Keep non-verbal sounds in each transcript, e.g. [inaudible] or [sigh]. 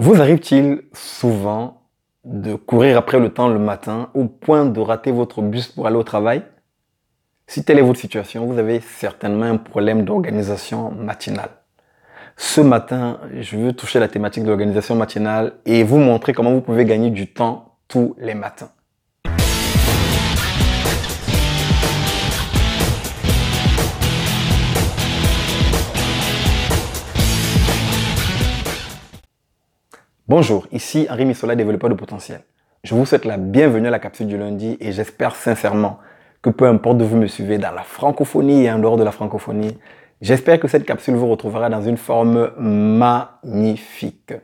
Vous arrive-t-il souvent de courir après le temps le matin au point de rater votre bus pour aller au travail? Si telle est votre situation, vous avez certainement un problème d'organisation matinale. Ce matin, je veux toucher la thématique de l'organisation matinale et vous montrer comment vous pouvez gagner du temps tous les matins. Bonjour, ici Henri Missola, développeur de potentiel. Je vous souhaite la bienvenue à la capsule du lundi et j'espère sincèrement que peu importe où vous me suivez dans la francophonie et en dehors de la francophonie, j'espère que cette capsule vous retrouvera dans une forme magnifique.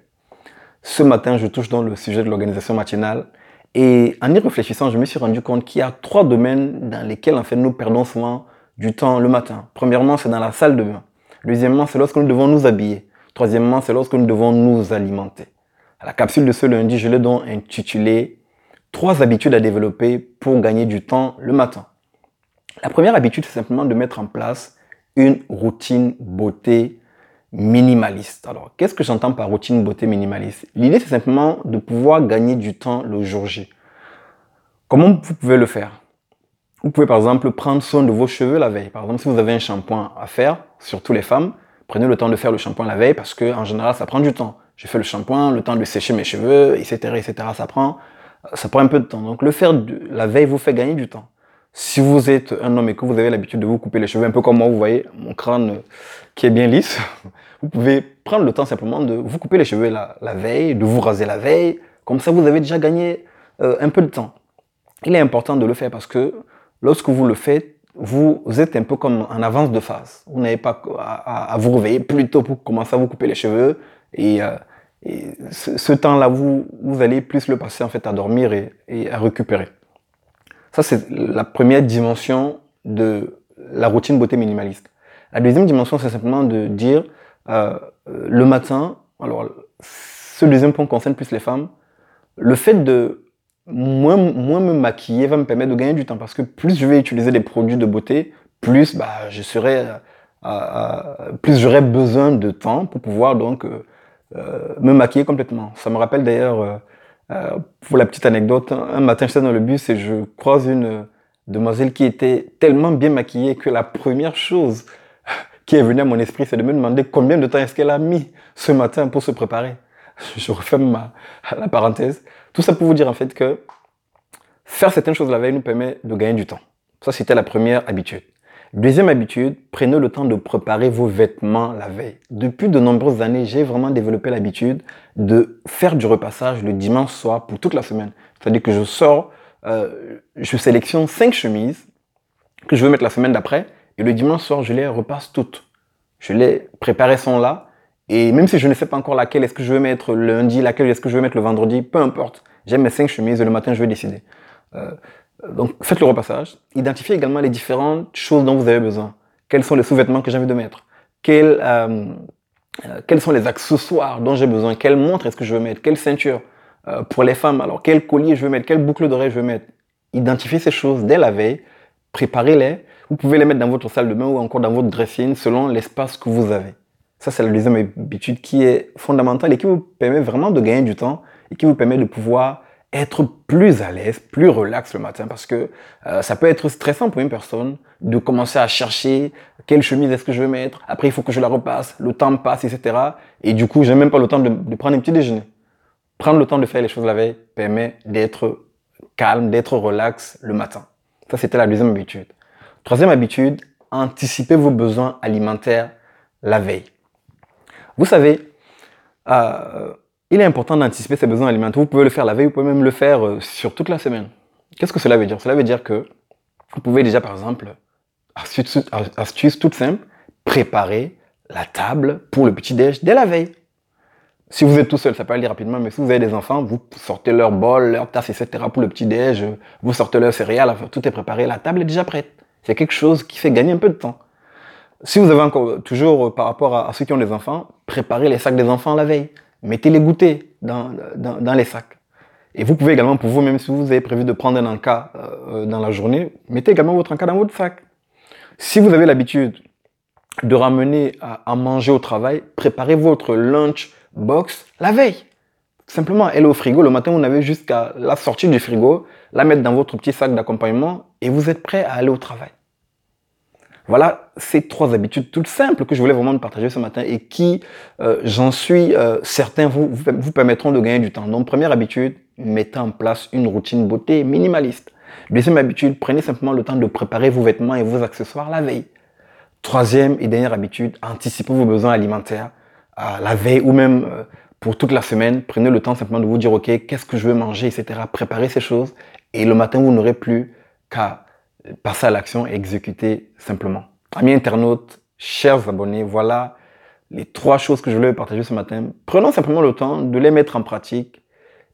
Ce matin, je touche dans le sujet de l'organisation matinale et en y réfléchissant, je me suis rendu compte qu'il y a trois domaines dans lesquels en fait nous perdons souvent du temps le matin. Premièrement, c'est dans la salle de bain. Deuxièmement, c'est lorsque nous devons nous habiller. Troisièmement, c'est lorsque nous devons nous alimenter. La capsule de ce lundi, je l'ai donc intitulée Trois habitudes à développer pour gagner du temps le matin. La première habitude, c'est simplement de mettre en place une routine beauté minimaliste. Alors, qu'est-ce que j'entends par routine beauté minimaliste? L'idée, c'est simplement de pouvoir gagner du temps le jour J. Comment vous pouvez le faire? Vous pouvez par exemple prendre soin de vos cheveux la veille. Par exemple, si vous avez un shampoing à faire, surtout les femmes, prenez le temps de faire le shampoing la veille parce que en général, ça prend du temps. Je fais le shampoing, le temps de sécher mes cheveux, etc., etc. Ça prend, ça prend un peu de temps. Donc le faire la veille vous fait gagner du temps. Si vous êtes un homme et que vous avez l'habitude de vous couper les cheveux, un peu comme moi, vous voyez mon crâne euh, qui est bien lisse, [laughs] vous pouvez prendre le temps simplement de vous couper les cheveux la, veille, de vous raser la veille. Comme ça, vous avez déjà gagné euh, un peu de temps. Il est important de le faire parce que lorsque vous le faites, vous êtes un peu comme en avance de phase. Vous n'avez pas à, à, vous réveiller plus tôt pour commencer à vous couper les cheveux et, euh, ce, temps-là, vous, vous allez plus le passer en fait à dormir et, à récupérer. Ça, c'est la première dimension de la routine beauté minimaliste. La deuxième dimension, c'est simplement de dire euh, le matin, alors ce deuxième point concerne plus les femmes, le fait de moins, moins me maquiller va me permettre de gagner du temps parce que plus je vais utiliser des produits de beauté, plus bah, je serai, euh, euh, plus j'aurai besoin de temps pour pouvoir donc euh, me maquiller complètement. Ça me rappelle d'ailleurs, euh, euh, pour la petite anecdote, un matin j'étais dans le bus et je croise une demoiselle qui était tellement bien maquillée que la première chose [laughs] qui est venue à mon esprit, c'est de me demander combien de temps est-ce qu'elle a mis ce matin pour se préparer. [laughs] Je referme ma, [laughs] la parenthèse. Tout ça pour vous dire en fait que faire certaines choses la veille nous permet de gagner du temps. Ça, c'était la première habitude. Deuxième habitude, prenez le temps de préparer vos vêtements la veille. Depuis de nombreuses années, j'ai vraiment développé l'habitude de faire du repassage le dimanche soir pour toute la semaine. C'est-à-dire que je sors, euh, je sélectionne cinq chemises que je veux mettre la semaine d'après et le dimanche soir, je les repasse toutes. Je les préparées sont là et même si je ne sais pas encore laquelle est-ce que je veux mettre lundi, laquelle est-ce que je veux mettre le vendredi, peu importe. J'aime mes cinq chemises et le matin, je vais décider. Euh, donc, faites le repassage. Identifiez également les différentes choses dont vous avez besoin. Quels sont les sous-vêtements que j'ai envie de mettre? Quels, euh, euh, quels sont les accessoires dont j'ai besoin? Quelle montre est-ce que je veux mettre? Quelle ceinture euh, Pour les femmes, alors quel collier je veux mettre? Quelle boucle d'oreille je veux mettre? Identifiez ces choses dès la veille. Préparez-les. Vous pouvez les mettre dans votre salle de bain ou encore dans votre dressing selon l'espace que vous avez. Ça, c'est la deuxième habitude qui est fondamentale et qui vous permet vraiment de gagner du temps et qui vous permet de pouvoir être plus à l'aise, plus relax le matin parce que euh, ça peut être stressant pour une personne de commencer à chercher quelle chemise est-ce que je veux mettre. Après, il faut que je la repasse, le temps passe, etc. Et du coup, j'ai même pas le temps de, prendre un petit déjeuner. Prendre le temps de faire les choses la veille permet d'être calme, d'être relax le matin. Ça, c'était la deuxième habitude. Troisième habitude, anticiper vos besoins alimentaires la veille. Vous savez, euh, il est important d'anticiper ses besoins alimentaires. Vous pouvez le faire la veille, vous pouvez même le faire euh, sur toute la semaine. Qu'est-ce que cela veut dire? Cela veut dire que vous pouvez déjà, par exemple, astuce, toute simple, préparer la table pour le petit-déj dès la veille. Si vous êtes tout seul, ça peut aller rapidement, mais si vous avez des enfants, vous sortez leur bol, leur tasse, etc. pour le petit-déj, vous sortez leur céréales, tout est préparé, la table est déjà prête. C'est quelque chose qui fait gagner un peu de temps. Si vous avez encore, toujours euh, par rapport à, à ceux qui ont des enfants, préparez les sacs des enfants la veille mettez les goûters dans, dans, les sacs. Et vous pouvez également, pour vous-même, si vous avez prévu de prendre un encas euh, dans la journée, mettez également votre encas dans votre sac. Si vous avez l'habitude de ramener à, manger au travail, préparez votre lunch box la veille. Simplement, elle au frigo. Le matin, vous n'avez jusqu'à la sortir du frigo, la mettre dans votre petit sac d'accompagnement et vous êtes prêt à aller au travail. Voilà ces trois habitudes toutes simples que je voulais vraiment partager ce matin et qui, euh, j'en suis euh, certain, vous, permettront de gagner du temps. Donc, première habitude, mettez en place une routine beauté minimaliste. Deuxième habitude, prenez simplement le temps de préparer vos vêtements et vos accessoires la veille. Troisième et dernière habitude, anticipez vos besoins alimentaires à la veille ou même euh, pour toute la semaine. Prenez le temps simplement de vous dire, OK, qu'est-ce que je veux manger, etc. Préparez ces choses et le matin, vous n'aurez plus qu'à passer à l'action et exécuter simplement. Amis internautes, chers abonnés, voilà les trois choses que je voulais partager ce matin. Prenons simplement le temps de les mettre en pratique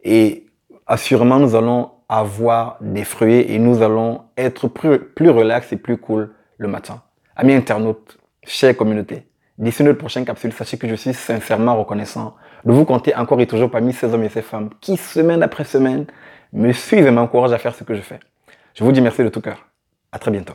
et assurément nous allons avoir des fruits et nous allons être plus, plus relax et plus cool le matin. Amis internautes, chers communauté, d'ici notre prochaine capsule, sachez que je suis sincèrement reconnaissant de vous compter encore et toujours parmi ces hommes et ces femmes qui, semaine après semaine, me suivent et m'encouragent à faire ce que je fais. Je vous dis merci de tout cœur. À très bientôt.